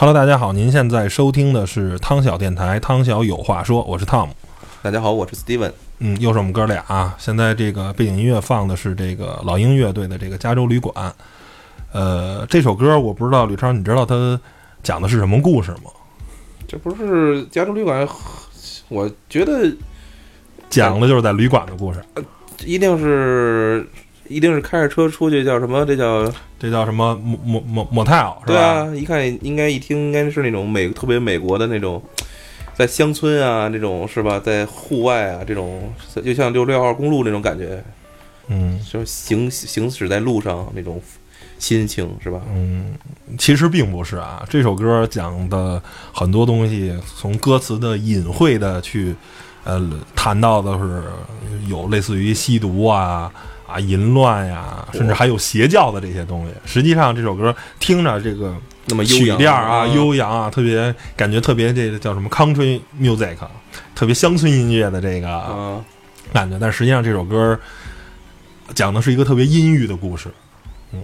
Hello，大家好，您现在收听的是汤小电台，汤小有话说，我是 Tom。大家好，我是 Steven。嗯，又是我们哥俩啊。现在这个背景音乐放的是这个老鹰乐队的这个《加州旅馆》。呃，这首歌我不知道吕超，你知道它讲的是什么故事吗？这不是《加州旅馆》，我觉得讲的就是在旅馆的故事。呃一定是。一定是开着车出去，叫什么？这叫这叫什么？莫莫莫莫泰尔是吧？对啊，一看应该一听应该是那种美特别美国的那种，在乡村啊，这种是吧？在户外啊，这种就像六六号公路那种感觉，嗯，就行行驶在路上那种心情是吧？嗯，其实并不是啊。这首歌讲的很多东西，从歌词的隐晦的去呃谈到的是有类似于吸毒啊。啊，淫乱呀，甚至还有邪教的这些东西。实际上，这首歌听着这个那么曲调啊，悠扬啊，特别感觉特别这个叫什么 country music，特别乡村音乐的这个感觉。但实际上，这首歌讲的是一个特别阴郁的故事。嗯，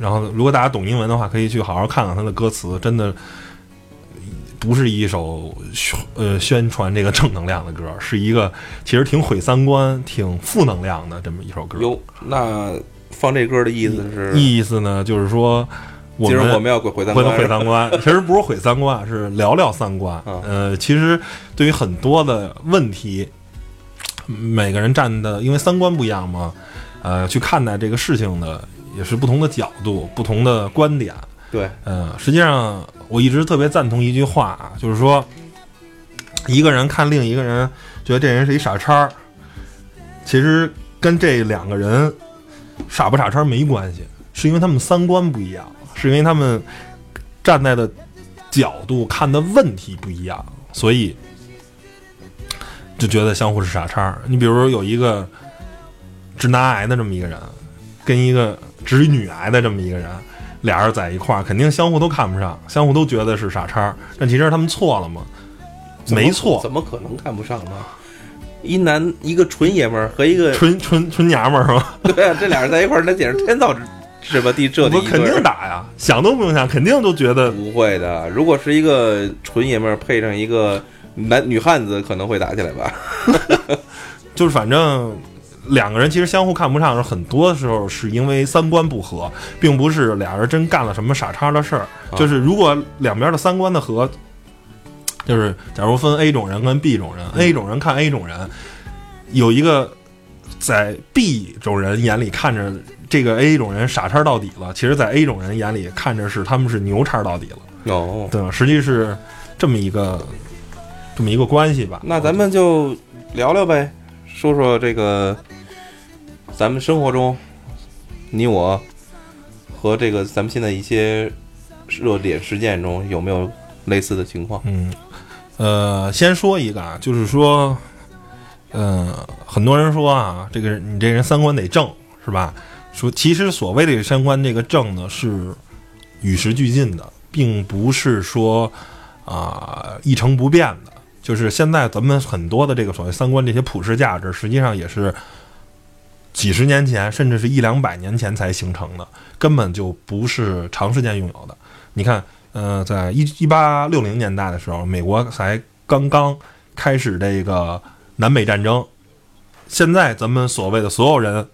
然后如果大家懂英文的话，可以去好好看看它的歌词，真的。不是一首呃宣传这个正能量的歌，是一个其实挺毁三观、挺负能量的这么一首歌。哟，那放这歌的意思是？意思呢，就是说，其实我们要毁毁三观，毁三观。其实不是毁三观，是聊聊三观。呃，其实对于很多的问题，每个人站的，因为三观不一样嘛，呃，去看待这个事情的也是不同的角度、不同的观点。对，嗯，实际上。我一直特别赞同一句话啊，就是说，一个人看另一个人，觉得这人是一傻叉，其实跟这两个人傻不傻叉没关系，是因为他们三观不一样，是因为他们站在的角度看的问题不一样，所以就觉得相互是傻叉。你比如有一个直男癌的这么一个人，跟一个直女癌的这么一个人。俩人在一块儿，肯定相互都看不上，相互都觉得是傻叉。但其实他们错了吗？没错，怎么可能看不上呢？一男一个纯爷们儿和一个纯纯纯娘们儿是吧？对啊，这俩人在一块儿，那简直天造是吧？地设的，肯定打呀，想都不用想，肯定都觉得不会的。如果是一个纯爷们儿配上一个男女汉子，可能会打起来吧？就是反正。两个人其实相互看不上，很多时候是因为三观不合，并不是俩人真干了什么傻叉的事儿。就是如果两边的三观的合，就是假如分 A 种人跟 B 种人，A 种人看 A 种人，有一个在 B 种人眼里看着这个 A 种人傻叉到底了，其实，在 A 种人眼里看着是他们是牛叉到底了。哦，对吧？实际是这么一个这么一个关系吧。那咱们就聊聊呗，说说这个。咱们生活中，你我和这个咱们现在一些热点事件中有没有类似的情况？嗯，呃，先说一个啊，就是说，嗯，很多人说啊，这个你这人三观得正，是吧？说其实所谓的三观这个正呢，是与时俱进的，并不是说啊一成不变的。就是现在咱们很多的这个所谓三观这些普世价值，实际上也是。几十年前，甚至是一两百年前才形成的，根本就不是长时间拥有的。你看，呃，在一一八六零年代的时候，美国才刚刚开始这个南北战争。现在咱们所谓的所有人，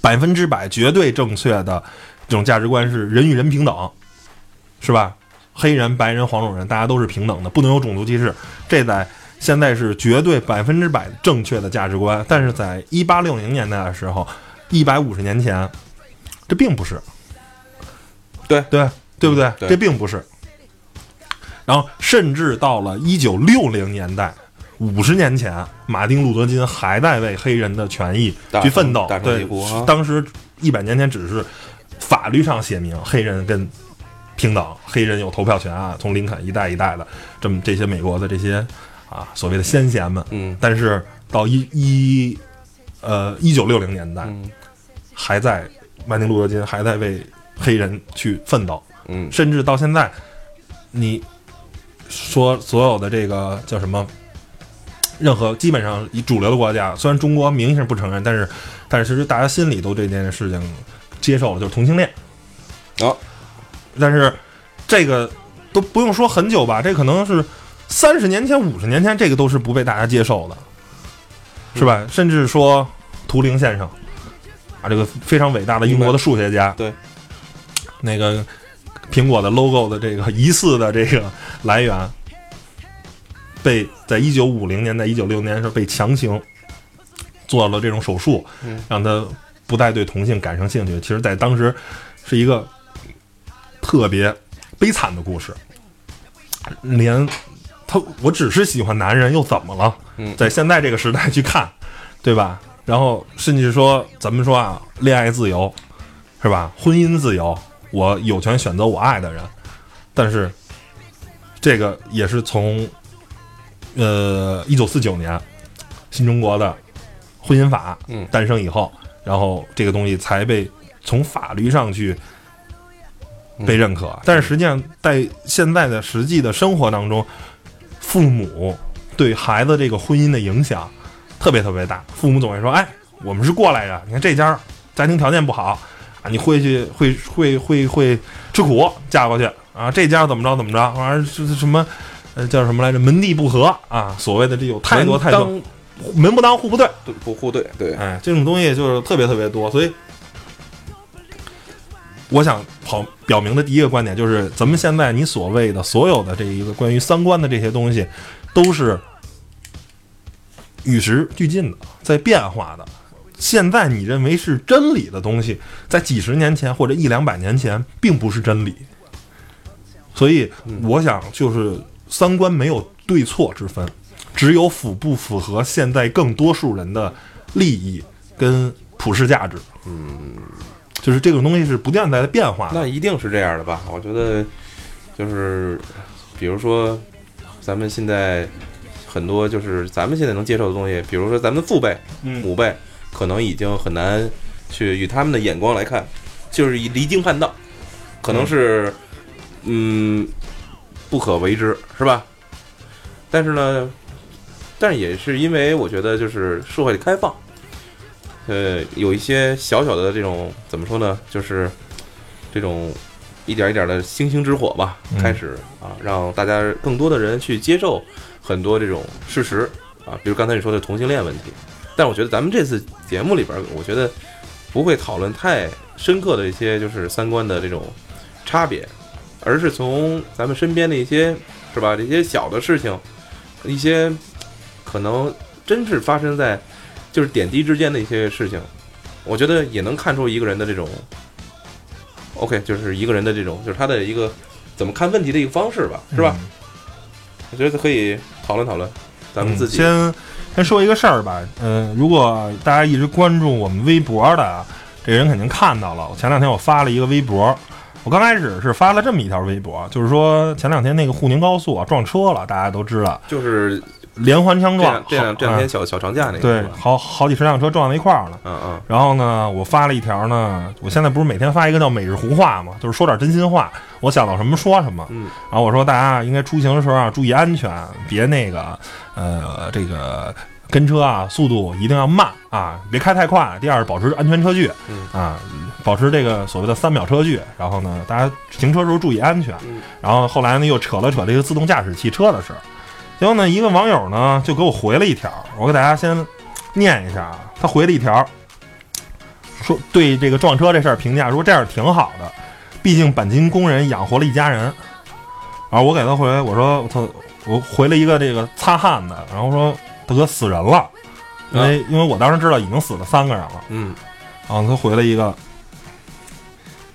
百分之百绝对正确的这种价值观是人与人平等，是吧？黑人、白人、黄种人，大家都是平等的，不能有种族歧视。这在现在是绝对百分之百正确的价值观，但是在一八六零年代的时候，一百五十年前，这并不是。对对对不对？对这并不是。然后，甚至到了一九六零年代，五十年前，马丁·路德·金还在为黑人的权益去奋斗对啊，当时一百年前只是法律上写明黑人跟平等，黑人有投票权啊。从林肯一代一代的这么这些美国的这些啊所谓的先贤们，嗯。但是到一一呃一九六零年代，嗯。还在曼丁·路德·金还在为黑人去奋斗，嗯。甚至到现在，你说所有的这个叫什么？任何基本上以主流的国家，虽然中国明显不承认，但是但是其实大家心里都这件事情接受了，就是同性恋。哦，但是这个都不用说很久吧，这可能是三十年前、五十年前，这个都是不被大家接受的，是吧？甚至说图灵先生啊，这个非常伟大的英国的数学家，对，那个苹果的 logo 的这个 疑似的这个来源，被在一九五零年代、一九六年的时候被强行做了这种手术，嗯让他不再对同性感生兴趣。其实，在当时是一个特别悲惨的故事，连他我只是喜欢男人又怎么了？嗯在现在这个时代去看，对吧？然后甚至说，咱们说啊，恋爱自由是吧？婚姻自由，我有权选择我爱的人，但是这个也是从呃一九四九年新中国的婚姻法嗯诞生以后，然后这个东西才被从法律上去被认可。但是实际上，在现在的实际的生活当中，父母对孩子这个婚姻的影响特别特别大。父母总会说：“哎，我们是过来人，你看这家家庭条件不好啊，你 会去会会会会吃苦嫁过去啊，这家怎么着怎么着，完了是是什么呃叫什么来着？门第不和啊，所谓的这有太多太多门门不当户不对。”对不户对，对，哎，这种东西就是特别特别多，所以我想好表明的第一个观点就是，咱们现在你所谓的所有的这一个关于三观的这些东西，都是与时俱进的，在变化的。现在你认为是真理的东西，在几十年前或者一两百年前，并不是真理。所以，我想就是三观没有对错之分，只有符不符合现在更多数人的利益跟普世价值。嗯，就是这种东西是不断在变化。那一定是这样的吧？我觉得就是，比如说咱们现在很多就是咱们现在能接受的东西，比如说咱们父辈、嗯母辈，可能已经很难去以他们的眼光来看，就是以离经叛道，可能是嗯不可为之，是吧？但是呢，但是也是因为我觉得就是社会的开放，呃，有一些小小的这种怎么说呢，就是这种一点一点的星星之火吧，嗯开始啊，让大家更多的人去接受很多这种事实啊，比如刚才你说的同性恋问题。但我觉得咱们这次节目里边，我觉得不会讨论太深刻的一些就是三观的这种差别，而是从咱们身边的一些是吧，这些小的事情，一些可能真是发生在就是点滴之间的一些事情，我觉得也能看出一个人的这种，OK，就是一个人的这种，就是他的一个怎么看问题的一个方式吧，是吧？我觉得可以讨论讨论咱们自己。嗯先先说一个事儿吧，嗯、如果大家一直关注我们微博的啊，这人肯定看到了。我前两天我发了一个微博，我刚开始是发了这么一条微博，就是说前两天那个沪宁高速啊撞车了，大家都知道，就是连环枪撞这两，这两天小小长假那个，对，好好几十辆车撞在一块儿了。嗯嗯然后呢，我发了一条呢，我现在不是每天发一个叫每日胡话嘛，就是说点真心话，我想到什么说什么。嗯然后我说大家应该出行的时候啊注意安全，别那个呃这个跟车啊速度一定要慢啊，别开太快。第二，保持安全车距，嗯啊，保持这个所谓的三秒车距。然后呢，大家行车时候注意安全。嗯然后后来呢，又扯了扯这个自动驾驶汽车的事儿。结果呢，一个网友呢就给我回了一条，我给大家先念一下啊。他回了一条，说对这个撞车这事儿评价说这样挺好的，毕竟钣金工人养活了一家人。然后我给他回，我说他，我回了一个这个擦汗的，然后说大哥死人了，因为、因为我当时知道已经死了三个人了。嗯然后他回了一个，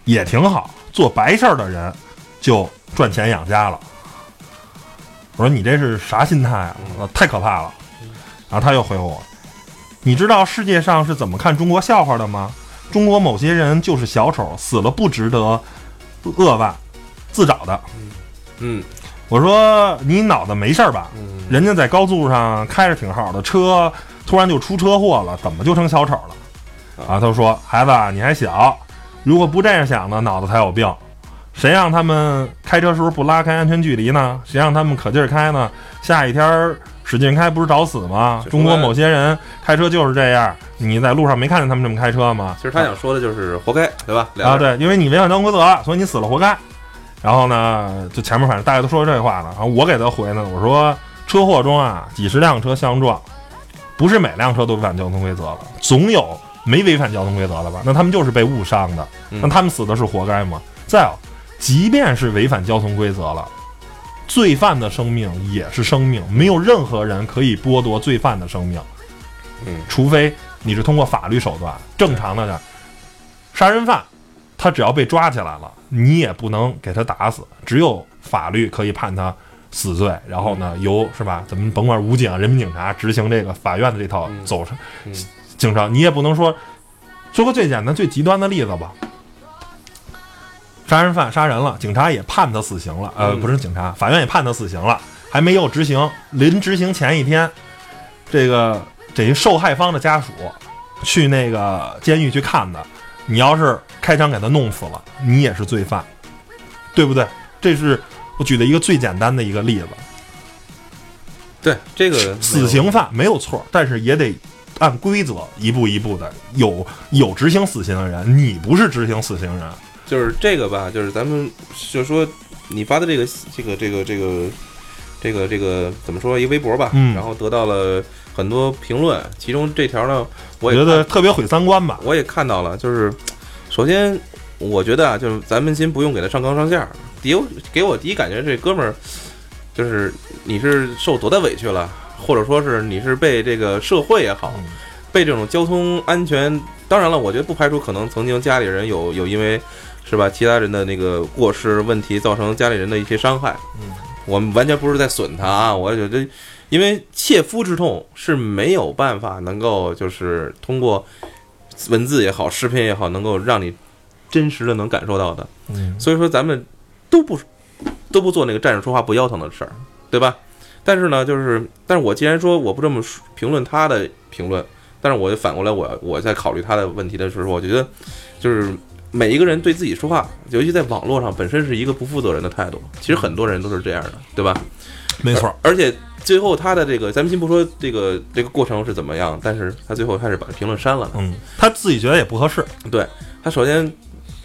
也挺好，做白事儿的人就赚钱养家了。我说你这是啥心态啊？太可怕了。然后他又回我，你知道世界上是怎么看中国笑话的吗？中国某些人就是小丑，死了不值得扼腕，自找的。嗯我说你脑子没事儿吧？嗯人家在高速上开着挺好的车，突然就出车祸了，怎么就成小丑了？啊，他说：“孩子啊，你还小，如果不这样想呢，脑子才有病。谁让他们开车时候不拉开安全距离呢？谁让他们可劲儿开呢？下雨天儿使劲开，不是找死吗？中国某些人开车就是这样，你在路上没看见他们这么开车吗？其实他想说的就是活该，对吧？啊，对，因为你违反交通规则了，所以你死了活该。然后呢，就前面反正大家都说这话了，然后我给他回呢，我说车祸中啊，几十辆车相撞，不是每辆车都违反交通规则了，总有没违反交通规则的吧？那他们就是被误伤的，嗯那他们死的是活该吗？再有，即便是违反交通规则了，罪犯的生命也是生命，没有任何人可以剥夺罪犯的生命，嗯。除非你是通过法律手段，正常的杀人犯，他只要被抓起来了，你也不能给他打死，只有法律可以判他死罪，然后呢，由是吧？咱们甭管武警、人民警察执行这个法院的这套嗯。走程嗯。经商，你也不能说说个最简单、最极端的例子吧。杀人犯杀人了，警察也判他死刑了，呃，嗯不是警察，法院也判他死刑了，还没有执行。临执行前一天，这个这一受害方的家属去那个监狱去看他，你要是开枪给他弄死了，你也是罪犯，对不对？这是我举的一个最简单的一个例子。对这个死刑犯没有错，但是也得按规则一步一步的有有执行死刑的人，你不是执行死刑人，就是这个吧，就是咱们就说你发的这个这个这个这个这个这个怎么说一微博吧，嗯然后得到了很多评论，其中这条呢，我觉得特别毁三观吧。我也看到了，就是首先我觉得啊，就是咱们先不用给他上纲上线儿，第一给我第一感觉这哥们儿就是你是受多大委屈了，或者说是你是被这个社会也好，嗯被这种交通安全，当然了，我觉得不排除可能曾经家里人有有因为是吧其他人的那个过失问题造成家里人的一些伤害，嗯，我们完全不是在损他啊，我觉得因为切肤之痛是没有办法能够就是通过文字也好，视频也好，能够让你真实的能感受到的。嗯，所以说咱们都不都不做那个站着说话不腰疼的事儿，对吧？但是呢，就是，但是我既然说我不这么说评论他的评论，但是我就反过来我我在考虑他的问题的时候，我觉得就是每一个人对自己说话，尤其在网络上，本身是一个不负责任的态度。其实很多人都是这样的，对吧？没错，而且最后他的这个，咱们先不说这个这个过程是怎么样，但是他最后开始把评论删了。嗯，他自己觉得也不合适，对他首先，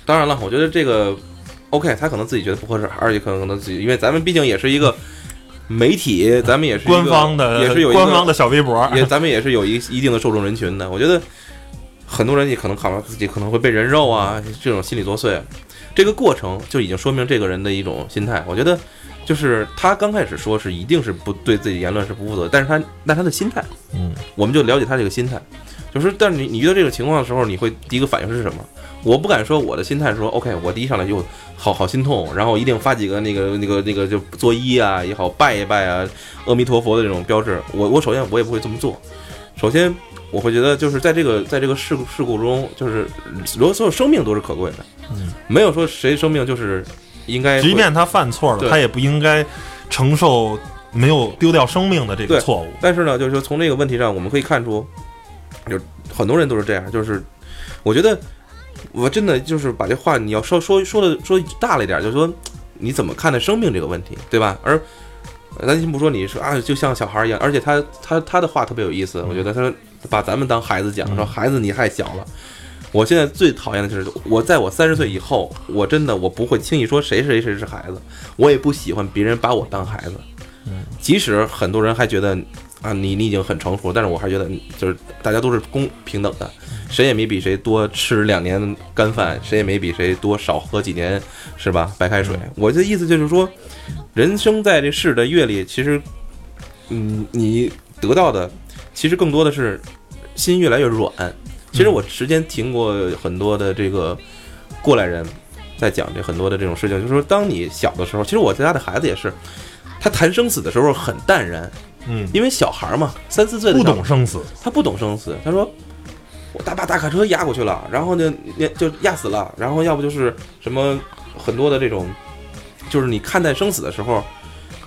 当然了，我觉得这个 OK，他可能自己觉得不合适，而且可能可能自己，因为咱们毕竟也是一个媒体，咱们也是官方的也是有一个官方的小微博，也咱们也是有一一定的受众人群的。我觉得很多人也可能考虑到自己可能会被人肉啊，这种心理作祟，这个过程就已经说明这个人的一种心态。我觉得就是他刚开始说是一定是不对自己言论是不负责，但是他那他的心态，嗯，我们就了解他这个心态，就是但是你你遇到这种情况的时候，你会第一个反应是什么？我不敢说我的心态说 OK，我第一上来就好好心痛，然后一定发几个那个那个那个就作揖啊也好，拜一拜啊，阿弥陀佛的这种标志。我我首先我也不会这么做，首先我会觉得就是在这个在这个事故事故中，就是所有生命都是可贵的，嗯，没有说谁生命就是应该即便他犯错了，他也不应该承受没有丢掉生命的这个错误。但是呢，就是说从这个问题上，我们可以看出，有很多人都是这样。就是我觉得，我真的就是把这话你要说说说的说大了一点，就是说你怎么看待生命这个问题，对吧？而咱先不说你说啊，就像小孩一样，而且他他他的话特别有意思，我觉得他把咱们当孩子讲，说孩子你太小了。我现在最讨厌的就是，我在我三十岁以后，我真的我不会轻易说谁谁谁是孩子，我也不喜欢别人把我当孩子。即使很多人还觉得啊，你你已经很成熟，但是我还觉得就是大家都是公平等的，谁也没比谁多吃两年干饭，谁也没比谁多少喝几年是吧白开水。我的意思就是说，人生在这世的阅历，其实，嗯，你得到的其实更多的是心越来越软。其实我之前听过很多的这个过来人在讲这很多的这种事情，就是说，当你小的时候，其实我家的孩子也是，他谈生死的时候很淡然，嗯，因为小孩嘛，三四岁的不懂生死，他不懂生死，他说我大把大卡车压过去了，然后呢，那就压死了，然后要不就是什么很多的这种，就是你看待生死的时候，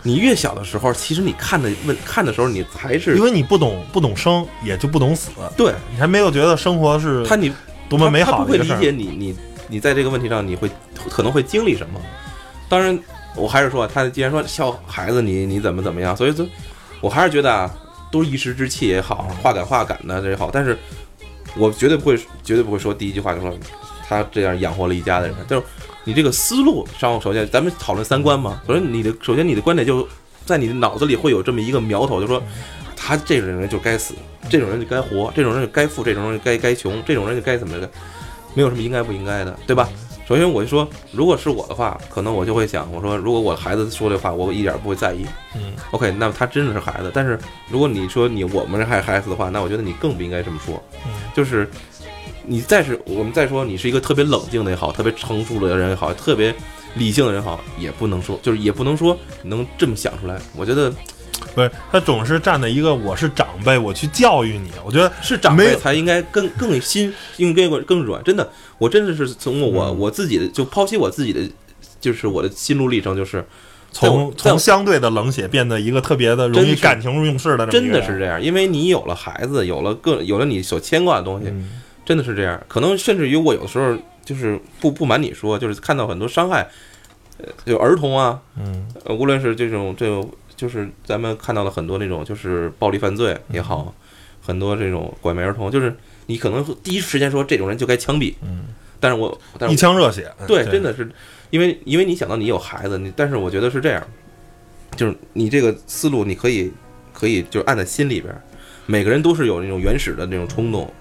你越小的时候，其实你看的问看的时候，你还是因为你不懂不懂生，也就不懂死，对你还没有觉得生活是他你多么美好的一个事儿他不会理解。你你你在这个问题上你会可能会经历什么。当然，我还是说，他既然说小孩子你你怎么怎么样，所以就，我还是觉得啊，都是一时之气也好，话赶话赶的这也好，但是我绝对不会绝对不会说第一句话就说他这样养活了一家的人，就是你这个思路上，首先咱们讨论三观嘛，首先你的首先你的观点就在你的脑子里会有这么一个苗头，就说他这种人就该死，这种人就该活，这种人就该富，这种人就该该穷，这种人就该怎么的，没有什么应该不应该的，对吧？首先我就说，如果是我的话，可能我就会想，我说如果我孩子说这话，我一点不会在意。嗯，OK，那么他真的是孩子，但是如果你说你我们是孩孩子的话，那我觉得你更不应该这么说。嗯就是你再是我们再说你是一个特别冷静的也好，特别成熟的人也好，特别理性的人也好，也不能说，就是也不能说能这么想出来。我觉得不是，他总是站在一个我是长辈，我去教育你。我觉得是长辈才应该更更心，应该更软。真的，我真的是从我嗯我自己的就剖析我自己的，就是我的心路历程，就是从从相对的冷血变得一个特别的容易感情用事的真的是这样，因为你有了孩子，有了各有了你所牵挂的东西，嗯真的是这样。可能甚至于我有的时候就是不不瞒你说，就是看到很多伤害，呃，就儿童啊，嗯。呃，无论是这种这种，就是咱们看到了很多那种就是暴力犯罪也好，很多这种拐卖儿童，就是你可能第一时间说这种人就该枪毙，嗯，但是我但是一腔热血，对，真的是因为因为你想到你有孩子，你但是我觉得是这样，就是你这个思路你可以可以就按在心里边儿，每个人都是有那种原始的那种冲动，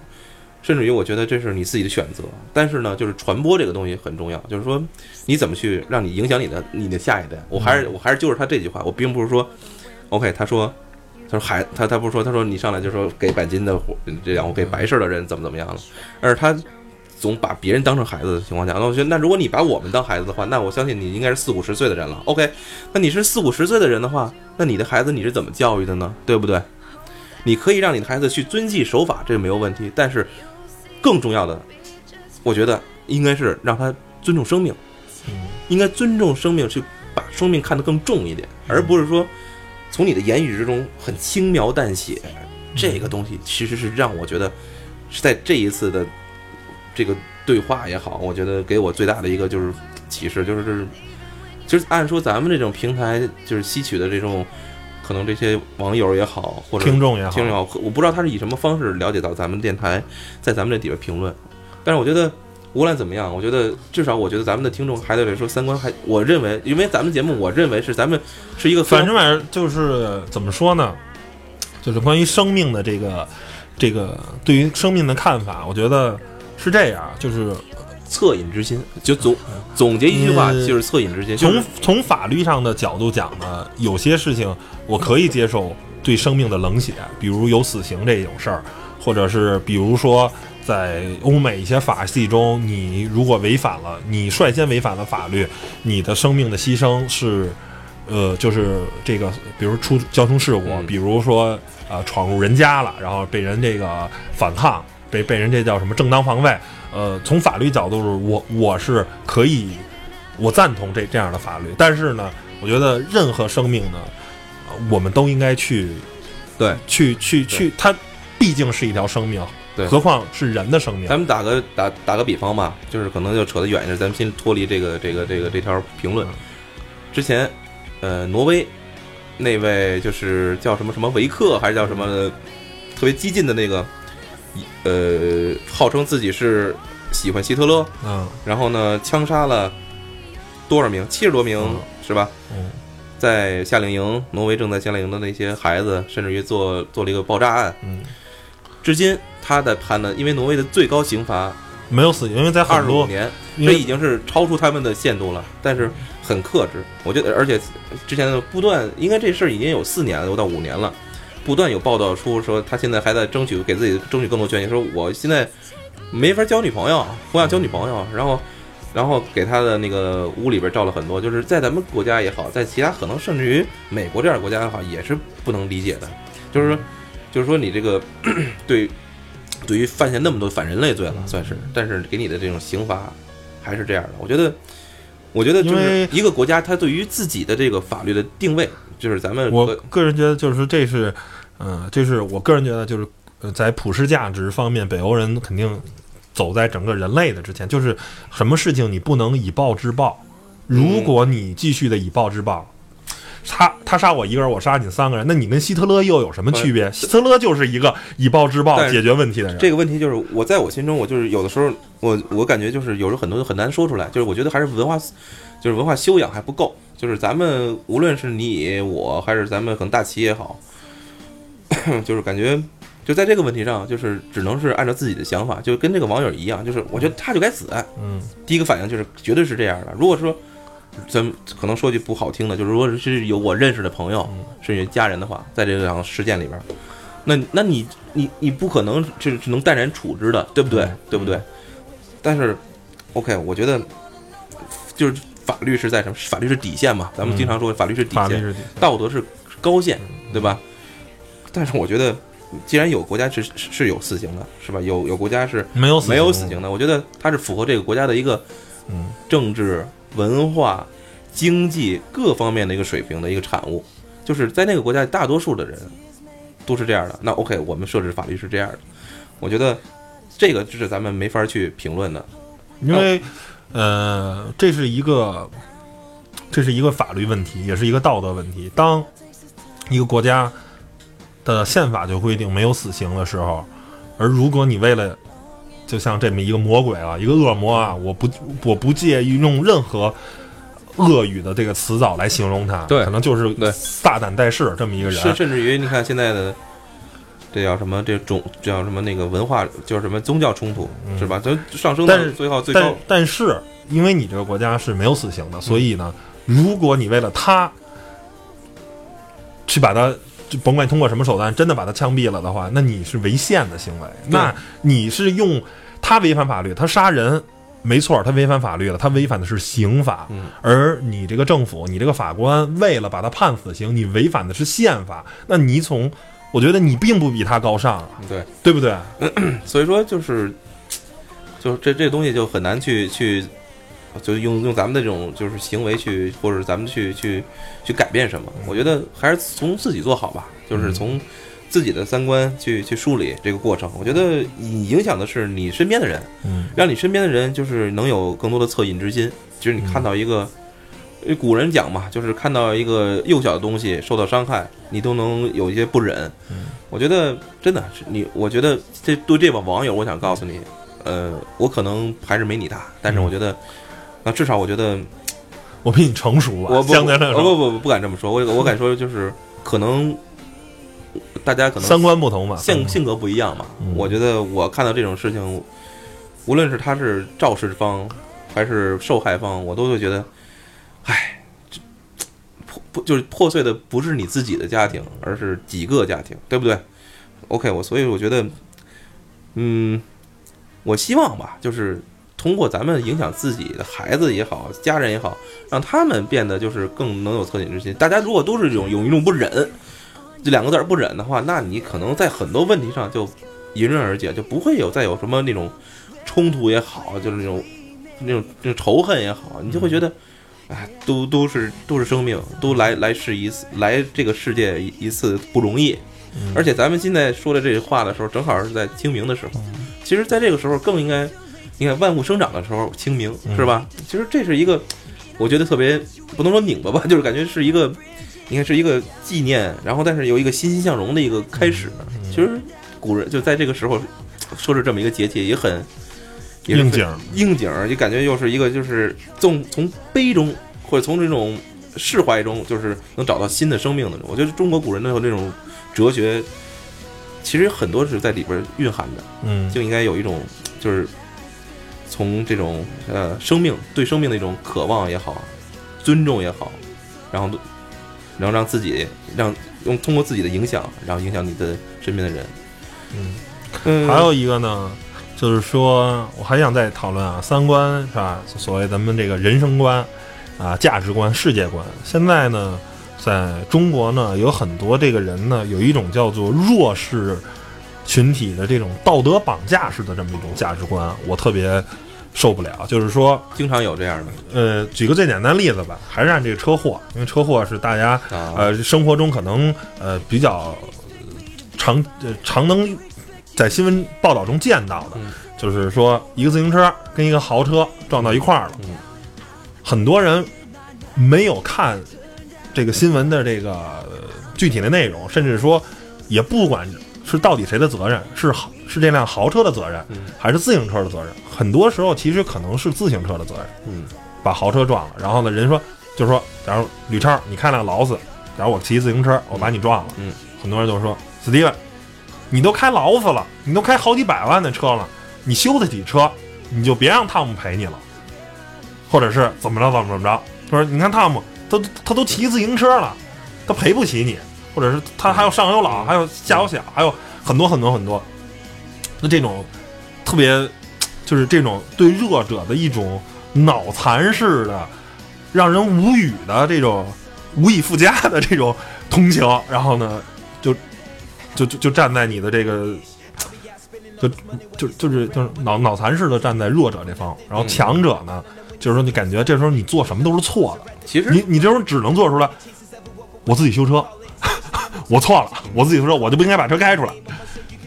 甚至于我觉得这是你自己的选择，但是呢，就是传播这个东西很重要，就是说你怎么去让你影响你的你的下一代，我还是我还是就是他这句话，我并不是说，OK，他说。他说孩他他不是说他说你上来就说给钣金的活这样我给白事的人怎么怎么样了，而是他总把别人当成孩子的情况下，那我觉得，那如果你把我们当孩子的话，那我相信你应该是四五十岁的人了。OK，那你是四五十岁的人的话，那你的孩子你是怎么教育的呢？对不对？你可以让你的孩子去遵纪守法，这个没有问题。但是更重要的，我觉得应该是让他尊重生命，嗯应该尊重生命，去把生命看得更重一点，而不是说从你的言语之中很轻描淡写。这个东西其实是让我觉得是在这一次的这个对话也好，我觉得给我最大的一个就是启示，就是就是按说咱们这种平台就是吸取的这种，可能这些网友也好，或者听众也好，听众也好，我不知道他是以什么方式了解到咱们电台，在咱们这底下评论，但是我觉得。无论怎么样，我觉得至少我觉得咱们的听众还得说三观还，我认为，因为咱们节目，我认为是咱们是一个反正玩意儿就是怎么说呢，就是关于生命的这个这个对于生命的看法，我觉得是这样，就是恻隐之心，就总总结一句话呃就是恻隐之心，就是从从法律上的角度讲呢，有些事情我可以接受对生命的冷血，比如有死刑这种事儿，或者是比如说在欧美一些法系中，你如果违反了，你率先违反了法律，你的生命的牺牲是，呃，就是这个，比如出交通事故，嗯。比如说呃闯入人家了，然后被人这个反抗，被被人这叫什么正当防卫，呃，从法律角度，我我是可以，我赞同这这样的法律，但是呢，我觉得任何生命呢，呃我们都应该去对。去去去，它毕竟是一条生命，对何况是人的生命。咱们打个打打个比方吧，就是可能就扯得远一点，咱们先脱离这个这个这个这条评论。之前，呃，挪威那位就是叫什么什么维克，还是叫什么特别激进的那个，呃，号称自己是喜欢希特勒，嗯然后呢枪杀了多少名？七十多名、嗯是吧？嗯在夏令营，挪威正在夏令营的那些孩子，甚至于做做了一个爆炸案。嗯，至今他在判的，因为挪威的最高刑罚没有死刑，因为在二十五年，这已经是超出他们的限度了，但是很克制。我觉得，而且之前的不断，应该这事儿已经有四年了，有到五年了，不断有报道出说他现在还在争取给自己争取更多权益，说我现在没法交女朋友，不想交女朋友，然后。然后给他的那个屋里边照了很多，就是在咱们国家也好，在其他可能甚至于美国这样的国家也好，也是不能理解的。就是说，就是说你这个对对于犯下那么多反人类罪了，算是，但是给你的这种刑罚还是这样的。我觉得，我觉得就是一个国家，它对于自己的这个法律的定位，就是咱们我个人觉得就是这是，嗯、这是我个人觉得就是呃在普世价值方面，北欧人肯定走在整个人类的之前，就是什么事情你不能以暴制暴，如果你继续的以暴制暴。他他杀我一个人，我杀你三个人，那你跟希特勒又有什么区别？希特勒就是一个以暴制暴解决问题的人。这个问题就是我在我心中，我就是有的时候，我我感觉就是有时候很多很难说出来，就是我觉得还是文化，就是文化修养还不够。就是咱们无论是你我，还是咱们可能大旗也好，就是感觉就在这个问题上，就是只能是按照自己的想法，就跟这个网友一样，就是我觉得他就该死。嗯第一个反应就是绝对是这样的。如果说咱们可能说句不好听的，就是如果是有我认识的朋友，甚至家人的话，在这场事件里边，那那你你你不可能是是能淡然处之的，对不对？嗯对不对？但是，OK，我觉得就是法律是在什么？法律是底线嘛？咱们经常说法律是底线，道德是高线，对吧？但是我觉得，既然有国家是是是有死刑的，是吧？有有国家是没有死没有死刑的，我觉得它是符合这个国家的一个嗯政治、文化、经济各方面的一个水平的一个产物。就是在那个国家，大多数的人都是这样的。那 OK，我们设置法律是这样的，我觉得这个就是咱们没法去评论的。因为，呃，这是一个，这是一个法律问题，也是一个道德问题。当一个国家的宪法就规定没有死刑的时候，而如果你为了，就像这么一个魔鬼啊，一个恶魔啊，我不，我不介意用任何恶语的这个词藻来形容他，对可能就是对撒旦带世这么一个人，甚甚至于你看现在的。这叫什么？这种叫什么？那个文化叫什么？宗教冲突、嗯是吧？咱上升到最后最高，但是因为你这个国家是没有死刑的，所以呢，如果你为了他去把他，就甭管你通过什么手段，真的把他枪毙了的话，那你是违宪的行为。那你是用他违反法律，他杀人。没错，他违反法律了，他违反的是刑法，嗯而你这个政府，你这个法官为了把他判死刑，你违反的是宪法，那你从，我觉得你并不比他高尚啊，对，对不对？所以说就是，就是这这东西就很难去去，就用用咱们的这种就是行为去，或者咱们去去去改变什么。我觉得还是从自己做好吧，就是从自己的三观去去梳理这个过程。我觉得你影响的是你身边的人，嗯让你身边的人就是能有更多的恻隐之心。就是你看到一个，因为古人讲嘛，就是看到一个幼小的东西受到伤害，你都能有一些不忍。我觉得真的是你，我觉得这对这帮网友，我想告诉你，呃，我可能还是没你大，但是我觉得，那至少我觉得，我比你成熟吧，我不相对来说，不不不不敢这么说，我我敢说就是可能大家可能三观不同吧，性性格不一样嘛。嗯我觉得我看到这种事情，无论是他是肇事方还是受害方，我都会觉得，唉，破破就是破碎的不是你自己的家庭，而是几个家庭，对不对？OK，我所以我觉得，嗯，我希望吧，就是通过咱们影响自己的孩子也好，家人也好，让他们变得就是更能有恻隐之心。大家如果都是这种有一种不忍这两个字儿不忍的话，那你可能在很多问题上就迎刃而解，就不会有再有什么那种冲突也好，就是那种那种那种仇恨也好，你就会觉得，哎，都都是都是生命，都来来世一次，来这个世界一一次不容易。嗯而且咱们现在说的这话的时候，正好是在清明的时候。其实，在这个时候更应该，你看万物生长的时候，清明是吧？其实这是一个，我觉得特别不能说拧巴吧，就是感觉是一个你看是一个纪念，然后但是有一个欣欣向荣的一个开始。其实古人就在这个时候说是这么一个节气，也很应景应景儿，就感觉又是一个就是从从悲中或者从这种释怀中，就是能找到新的生命的。我觉得中国古人的这种哲学，其实很多是在里边蕴含的，嗯就应该有一种就是从这种呃生命对生命的一种渴望也好，尊重也好，然后然后让自己让用通过自己的影响，然后影响你的身边的人。嗯。嗯，还有一个呢，就是说，我还想再讨论啊，三观是吧？所谓咱们这个人生观啊、价值观、世界观。现在呢，在中国呢，有很多这个人呢，有一种叫做弱势群体的这种道德绑架式的这么一种价值观，我特别受不了。就是说，经常有这样的呃，举个最简单例子吧，还是按这个车祸，因为车祸是大家啊，呃，生活中可能呃比较常呃常能在新闻报道中见到的，嗯。就是说一个自行车跟一个豪车撞到一块儿了，嗯。很多人没有看这个新闻的这个呃具体的内容，甚至说也不管是到底谁的责任，是豪是这辆豪车的责任，嗯。还是自行车的责任？很多时候其实可能是自行车的责任。嗯。把豪车撞了，然后呢，人说就是说，假如吕超你开辆劳斯，假如我骑自行车，我把你撞了，嗯，很多人就说史蒂文，你都开劳斯了，你都开好几百万的车了，你修得起车，你就别让汤姆陪你了，或者是怎么着怎么怎么着，说你看汤姆他他都骑自行车了，他赔不起你，或者是他还有上有老，还有下有小，还有很多很多很多，那这种特别就是这种对弱者的一种脑残式的，让人无语的这种无以复加的这种同情，然后呢，就就就就站在你的这个。就就就是就是脑脑残式的站在弱者这方，然后强者呢，就是说你感觉这时候你做什么都是错的，其实你你这时候只能做出来，我自己修车，我错了，我自己修车，我就不应该把车开出来，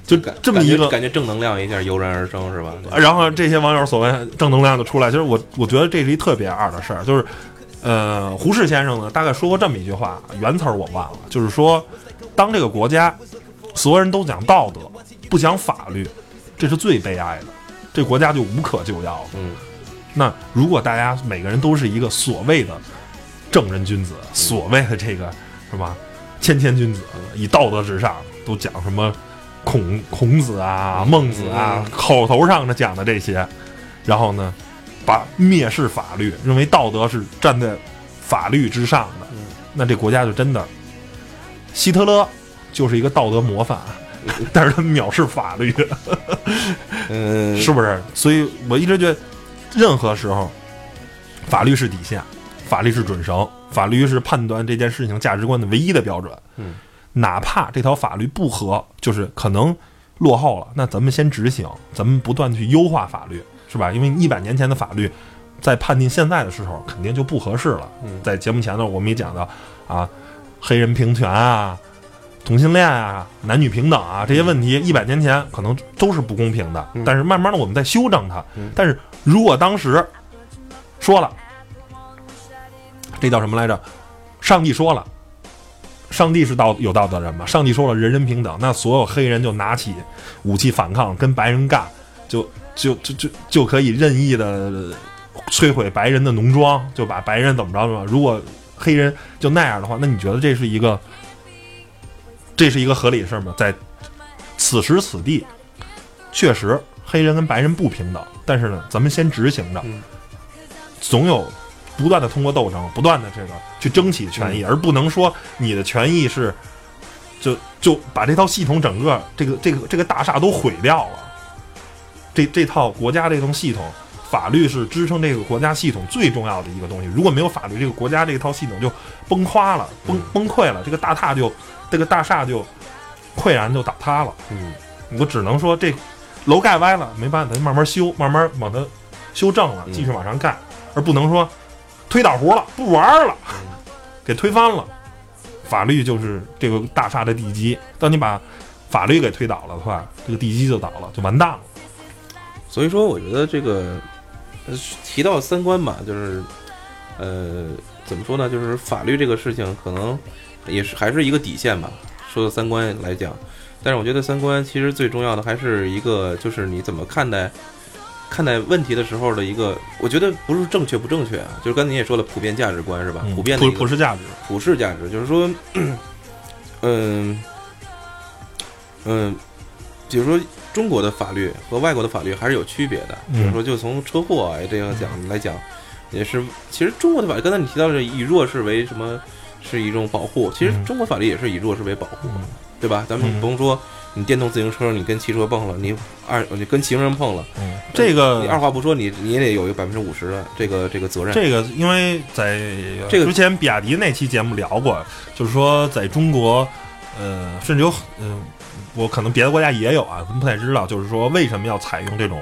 就这么一个感觉感觉正能量一下油然而生是吧？然后这些网友所谓正能量就出来，其实我我觉得这是一特别二的事儿，就是，呃，胡适先生呢大概说过这么一句话，原词儿我忘了，就是说，当这个国家所有人都讲道德，不讲法律，这是最悲哀的，这国家就无可救药了。嗯。那如果大家每个人都是一个所谓的正人君子，所谓的这个什么，谦谦君子，以道德至上，都讲什么孔孔子啊、孟子啊，口头上的讲的这些，然后呢，把蔑视法律，认为道德是站在法律之上的，那这国家就真的，希特勒就是一个道德模范，但是他藐视法律。嗯，是不是？所以我一直觉得，任何时候，法律是底线，法律是准绳，法律是判断这件事情价值观的唯一的标准。嗯，哪怕这条法律不合，就是可能落后了，那咱们先执行，咱们不断地去优化法律，是吧？因为一百年前的法律，在判定现在的时候，肯定就不合适了。嗯在节目前呢，我们也讲到啊，黑人平权啊。同性恋啊，男女平等啊，这些问题，一百年前可能都是不公平的，嗯但是慢慢的我们在修正它。嗯但是如果当时说了，这叫什么来着？上帝说了，上帝是道有道德人嘛？上帝说了人人平等，那所有黑人就拿起武器反抗，跟白人干，就就就就就可以任意的摧毁白人的农庄，就把白人怎么着怎么着。如果黑人就那样的话，那你觉得这是一个这是一个合理的事儿吗？在此时此地，确实黑人跟白人不平等，但是呢，咱们先执行着嗯，总有不断的通过斗争，不断的这个去争取权益，而不能说你的权益是就就把这套系统整个这个这个这个大厦都毁掉了。这这套国家这套系统，法律是支撑这个国家系统最重要的一个东西。如果没有法律，这个国家这套系统就崩垮了，崩嗯崩溃了，这个大厦就这个大厦就溃然就倒塌了。嗯我只能说这楼盖歪了，没办法，咱慢慢修，慢慢往它修正了，嗯继续往上盖，而不能说推倒糊了，不玩了，给推翻了。法律就是这个大厦的地基，当你把法律给推倒了的话，这个地基就倒了，就完蛋了。所以说，我觉得这个呃提到三观吧，就是呃，怎么说呢？就是法律这个事情，可能也是还是一个底线吧。说到三观来讲，但是我觉得三观其实最重要的还是一个，就是你怎么看待看待问题的时候的一个，我觉得不是正确不正确啊，就是刚才你也说了，普遍价值观是吧？嗯普遍的普普世价值，普世价值，就是说，嗯嗯，比如说中国的法律和外国的法律还是有区别的。嗯比如说，就从车祸啊这样讲来讲，也是其实中国的法律，刚才你提到的以弱势为什么是一种保护，其实嗯中国法律也是以弱势为保护，嗯对吧？咱们嗯不用说你电动自行车，你跟汽车碰了，你二你跟行人碰了，嗯，这个你二话不说，你你也得有一个百分之五十的这个这个责任。这个，因为在这个之前比亚迪那期节目聊过，就是说在中国，呃，甚至有，嗯、我可能别的国家也有啊，咱不太知道，就是说为什么要采用这种，